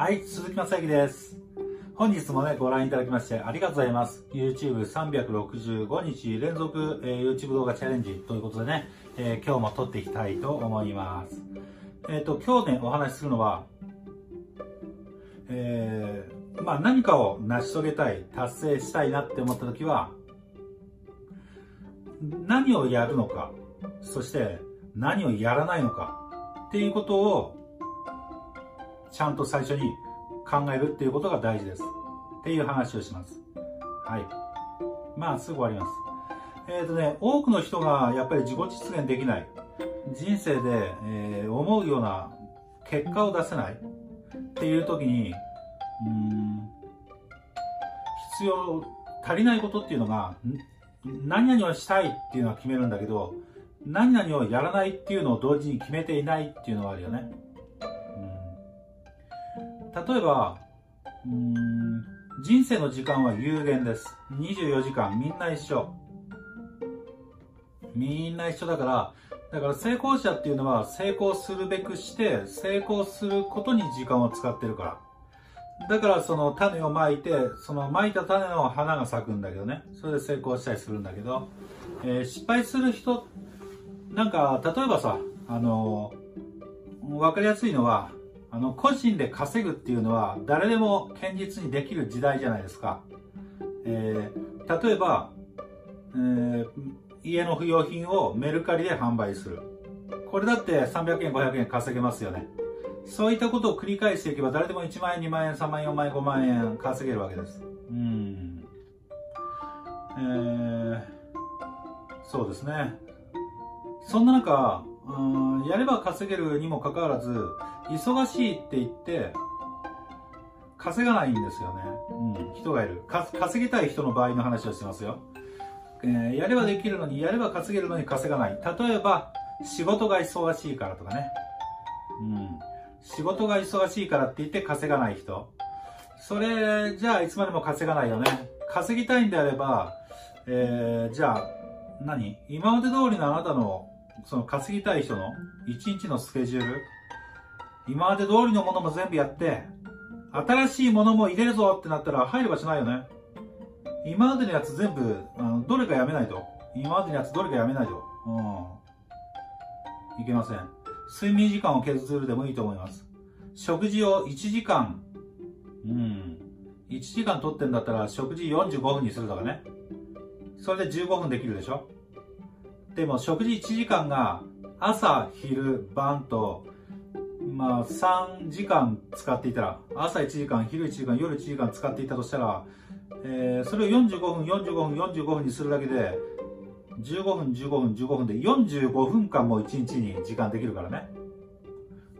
はい、鈴木正幸です。本日もね、ご覧いただきましてありがとうございます。YouTube365 日連続、えー、YouTube 動画チャレンジということでね、えー、今日も撮っていきたいと思います。えっ、ー、と、今日ね、お話しするのは、えー、まあ何かを成し遂げたい、達成したいなって思った時は、何をやるのか、そして何をやらないのかっていうことをちゃんと最初に考えるっていうことが大事です。っていう話をします。はい。まあ、すぐ終わります。えっ、ー、とね、多くの人がやっぱり自己実現できない。人生で、えー、思うような結果を出せないっていう時に、うん、必要、足りないことっていうのが、何々をしたいっていうのは決めるんだけど、何々をやらないっていうのを同時に決めていないっていうのがあるよね。例えば、うん、人生の時間は有限です。24時間みんな一緒。みんな一緒だから、だから成功者っていうのは成功するべくして成功することに時間を使ってるから。だからその種をまいて、そのまいた種の花が咲くんだけどね。それで成功したりするんだけど、えー、失敗する人、なんか例えばさ、あのー、わかりやすいのは、あの、個人で稼ぐっていうのは誰でも堅実にできる時代じゃないですか。えー、例えば、えー、家の不要品をメルカリで販売する。これだって300円、500円稼げますよね。そういったことを繰り返していけば誰でも1万円、2万円、3万円、4万円、5万円稼げるわけです。うん。えー、そうですね。そんな中、うんやれば稼げるにもかかわらず忙しいって言って稼がないんですよね、うん、人がいる。稼ぎたい人の場合の話をしてますよ、えー、やればできるのにやれば稼げるのに稼がない。例えば仕事が忙しいからとかね、うん、仕事が忙しいからって言って稼がない人。それじゃあいつまでも稼がないよね。稼ぎたいんであれば、えー、じゃあ何？今まで通りのあなたのその稼ぎたい人の1日のスケジュール、今まで通りのものも全部やって、新しいものも入れるぞってなったら入る場所ないよね。今までのやつ全部、あのどれかやめないと。今までのやつどれかやめないと。うん。いけません。睡眠時間を削るでもいいと思います。食事を1時間、うん。1時間取ってんだったら食事45分にするとかね。それで15分できるでしょでも食事1時間が朝、昼、晩と、まあ3時間使っていたら、朝1時間、昼1時間、夜1時間使っていたとしたら、えー、それを45分、45分、45分にするだけで、15分、15分、15分で45分間も1日に時間できるからね。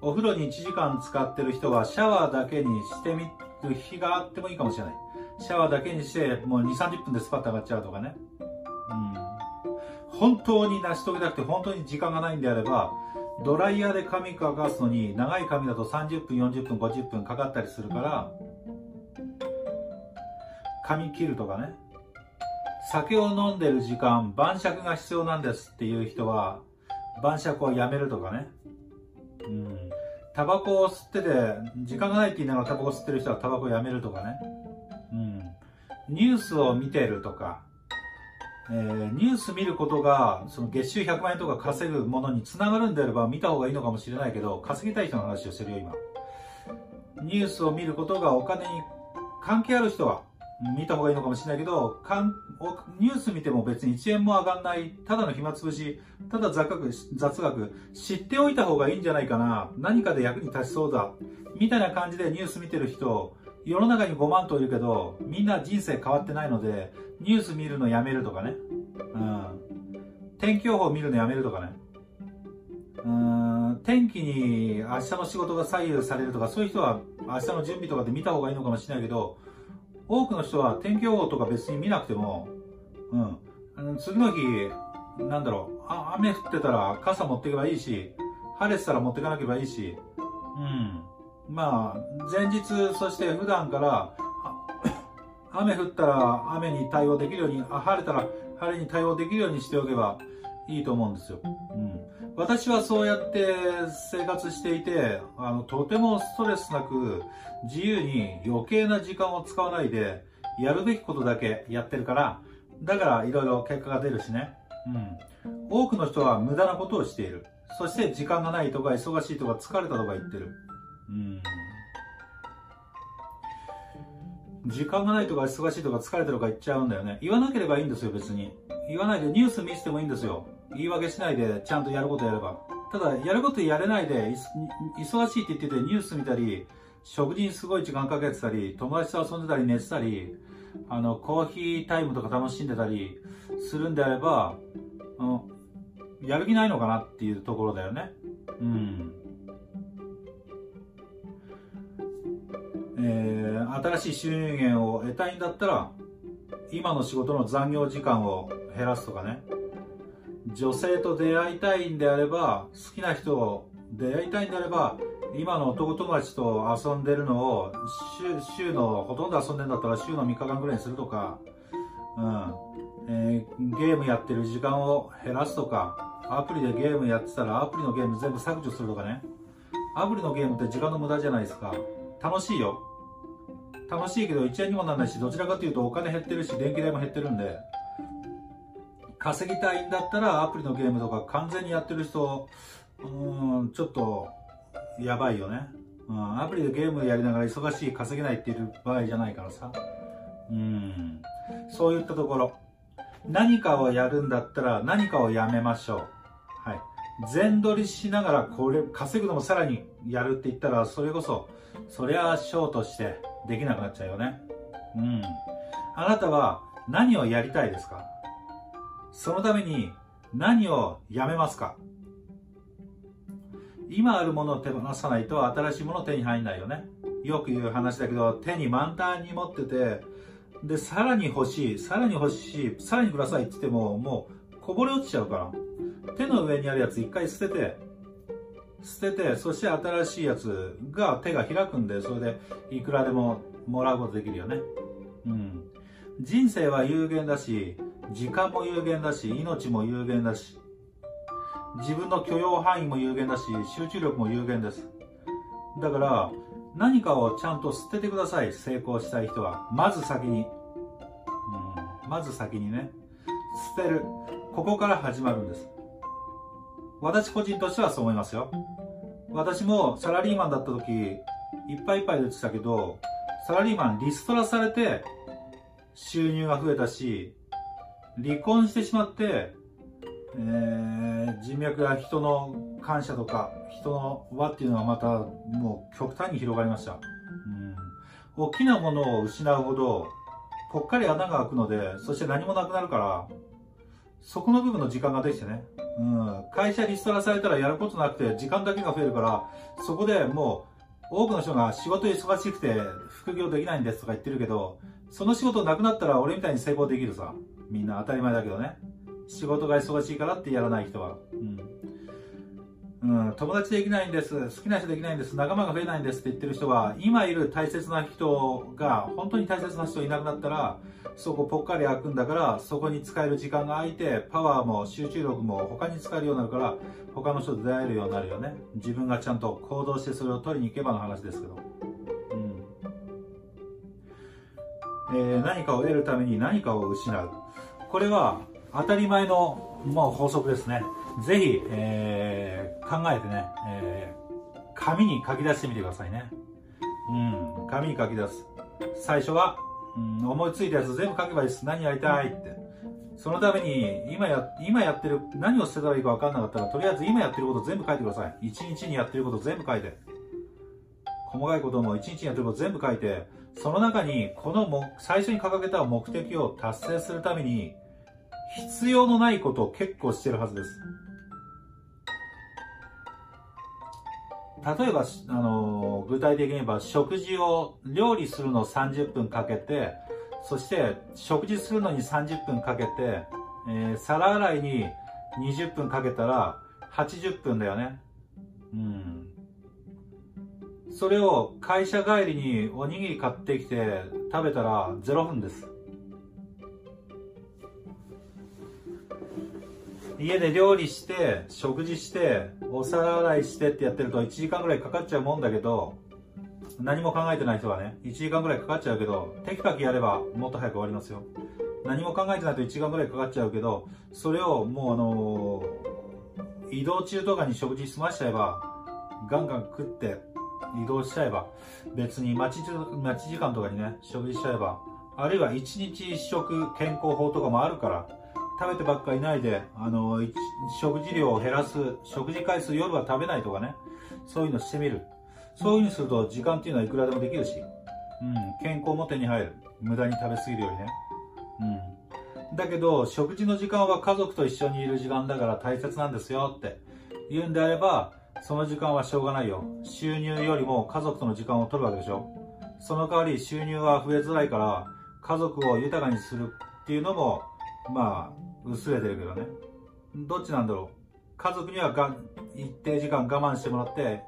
お風呂に1時間使ってる人はシャワーだけにしてみる日があってもいいかもしれない。シャワーだけにしてもう2、30分でスパッと上がっちゃうとかね。うん。本当に成し遂げたくて本当に時間がないんであれば、ドライヤーで髪乾かすのに、長い髪だと30分、40分、50分かかったりするから、髪切るとかね、酒を飲んでる時間、晩酌が必要なんですっていう人は、晩酌をやめるとかね。うん。タバコを吸ってて、時間がないって言いながらタバコ吸ってる人はタバコをやめるとかね。うん。ニュースを見てるとか、えー、ニュース見ることが、その月収100万円とか稼ぐものにつながるんであれば見た方がいいのかもしれないけど、稼ぎたい人の話をしてるよ、今。ニュースを見ることがお金に関係ある人は見た方がいいのかもしれないけど、かんニュース見ても別に1円も上がんない、ただの暇つぶし、ただ雑学、雑学、知っておいた方がいいんじゃないかな、何かで役に立ちそうだ、みたいな感じでニュース見てる人、世の中に5万といるけど、みんな人生変わってないので、ニュース見るのやめるとかね。うん。天気予報見るのやめるとかね。うん、天気に明日の仕事が左右されるとか、そういう人は明日の準備とかで見た方がいいのかもしれないけど、多くの人は天気予報とか別に見なくても、うん。次の日、なんだろうあ、雨降ってたら傘持っていけばいいし、晴れてたら持っていかなければいいし、うん。まあ、前日、そして普段から、雨降ったら雨に対応できるように、あ晴れたら晴れに対応できるようにしておけばいいと思うんですよ。うん。私はそうやって生活していて、あの、とてもストレスなく、自由に余計な時間を使わないで、やるべきことだけやってるから、だからいろいろ結果が出るしね。うん。多くの人は無駄なことをしている。そして時間がないとか忙しいとか疲れたとか言ってる。うん。時間がないとか忙しいとか疲れてるとか言っちゃうんだよね。言わなければいいんですよ、別に。言わないでニュース見せてもいいんですよ。言い訳しないでちゃんとやることやれば。ただ、やることやれないで、忙しいって言っててニュース見たり、食事にすごい時間かけてたり、友達と遊んでたり寝てたり、あの、コーヒータイムとか楽しんでたりするんであれば、やる気ないのかなっていうところだよね。うん。えー、新しい収入源を得たいんだったら、今の仕事の残業時間を減らすとかね。女性と出会いたいんであれば、好きな人を出会いたいんであれば、今の男友達と遊んでるのを週、のほとんど遊んでんだったら週の3日間ぐらいにするとか、うん。えー、ゲームやってる時間を減らすとか、アプリでゲームやってたらアプリのゲーム全部削除するとかね。アプリのゲームって時間の無駄じゃないですか。楽しいよ。楽しいけど1円にもならないし、どちらかというとお金減ってるし、電気代も減ってるんで、稼ぎたいんだったらアプリのゲームとか完全にやってる人、うん、ちょっと、やばいよね。うん、アプリでゲームやりながら忙しい、稼げないっていう場合じゃないからさ。うん、そういったところ。何かをやるんだったら何かをやめましょう。はい。全取りしながらこれ稼ぐのもさらにやるって言ったらそれこそ、そりゃショートしてできなくなっちゃうよね。うん。あなたは何をやりたいですか？そのために何をやめますか？今あるものを手放さないと新しいもの手に入んないよね。よく言う話だけど、手に満タンに持ってて、で、さらに欲しい、さらに欲しい、さらにくださいって言っても、もうこぼれ落ちちゃうから。手の上にあるやつ一回捨てて、捨てて、そして新しいやつが手が開くんで、それでいくらでももらうことできるよね。うん。人生は有限だし、時間も有限だし、命も有限だし、自分の許容範囲も有限だし、集中力も有限です。だから、何かをちゃんと捨ててください。成功したい人は。まず先に。うん、まず先にね。捨てる。ここから始まるんです。私個人としてはそう思いますよ。私もサラリーマンだった時、いっぱいいっぱいでしたけど、サラリーマンリストラされて収入が増えたし、離婚してしまって、えー、人脈や人の感謝とか、人の輪っていうのはまたもう極端に広がりました。うん。大きなものを失うほど、ぽっかり穴が開くので、そして何もなくなるから、そこの部分の時間ができてね。うん。会社リストラされたらやることなくて、時間だけが増えるから、そこでもう、多くの人が仕事忙しくて副業できないんですとか言ってるけど、その仕事なくなったら俺みたいに成功できるさ。みんな当たり前だけどね。仕事が忙しいからってやらない人は。うん。うん、友達できないんです。好きな人できないんです。仲間が増えないんですって言ってる人は、今いる大切な人が、本当に大切な人いなくなったら、そこぽっかり開くんだから、そこに使える時間が空いて、パワーも集中力も他に使えるようになるから、他の人と出会えるようになるよね。自分がちゃんと行動してそれを取りに行けばの話ですけど。うん。えー、何かを得るために何かを失う。これは当たり前の、まあ、法則ですね。ぜひ、えー、考えてね、えー、紙に書き出してみてくださいね。うん、紙に書き出す。最初は、うん、思いついたやつ全部書けばいいです。何やりたいって。そのために、今や、今やってる、何を捨てたらいいか分かんなかったら、とりあえず今やってること全部書いてください。一日にやってること全部書いて。細かいことも一日にやってること全部書いて、その中に、このも、最初に掲げた目的を達成するために、必要のないことを結構してるはずです。例えば、あの、具体的に言えば、食事を、料理するのを30分かけて、そして、食事するのに30分かけて、えー、皿洗いに20分かけたら、80分だよね。うん。それを会社帰りにおにぎり買ってきて食べたら0分です。家で料理して、食事して、お皿洗いしてってやってると1時間ぐらいかかっちゃうもんだけど、何も考えてない人はね、1時間ぐらいかかっちゃうけど、テキパキやればもっと早く終わりますよ。何も考えてないと1時間ぐらいかかっちゃうけど、それをもうあのー、移動中とかに食事済ましちゃえば、ガンガン食って移動しちゃえば、別に待ち待ち時間とかにね、食事しちゃえば、あるいは1日1食健康法とかもあるから、食べてばっかいないで、あの、食事量を減らす、食事回数夜は食べないとかね、そういうのしてみる。そういうふうにすると時間っていうのはいくらでもできるし、うん、健康も手に入る。無駄に食べ過ぎるよりね。うん。だけど、食事の時間は家族と一緒にいる時間だから大切なんですよって言うんであれば、その時間はしょうがないよ。収入よりも家族との時間を取るわけでしょ。その代わり収入は増えづらいから、家族を豊かにするっていうのも、まあ、薄れてるけどね。どっちなんだろう。家族にはが一定時間我慢してもらって、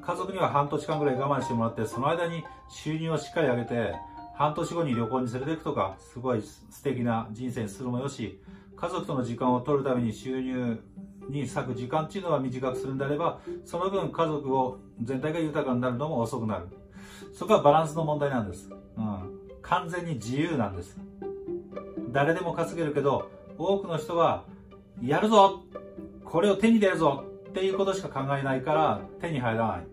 家族には半年間ぐらい我慢してもらって、その間に収入をしっかり上げて、半年後に旅行に連れて行くとか、すごい素敵な人生にするもよし、家族との時間を取るために収入に割く時間っていうのは短くするんであれば、その分家族を全体が豊かになるのも遅くなる。そこはバランスの問題なんです。うん。完全に自由なんです。誰でも稼げるけど、多くの人は、やるぞこれを手に入れるぞっていうことしか考えないから手に入らない。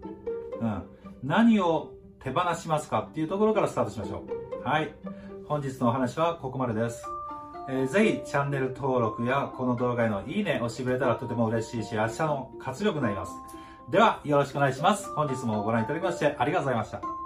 うん。何を手放しますかっていうところからスタートしましょう。はい。本日のお話はここまでです。えー、ぜひチャンネル登録やこの動画へのいいね押してくれたらとても嬉しいし、明日の活力になります。では、よろしくお願いします。本日もご覧いただきましてありがとうございました。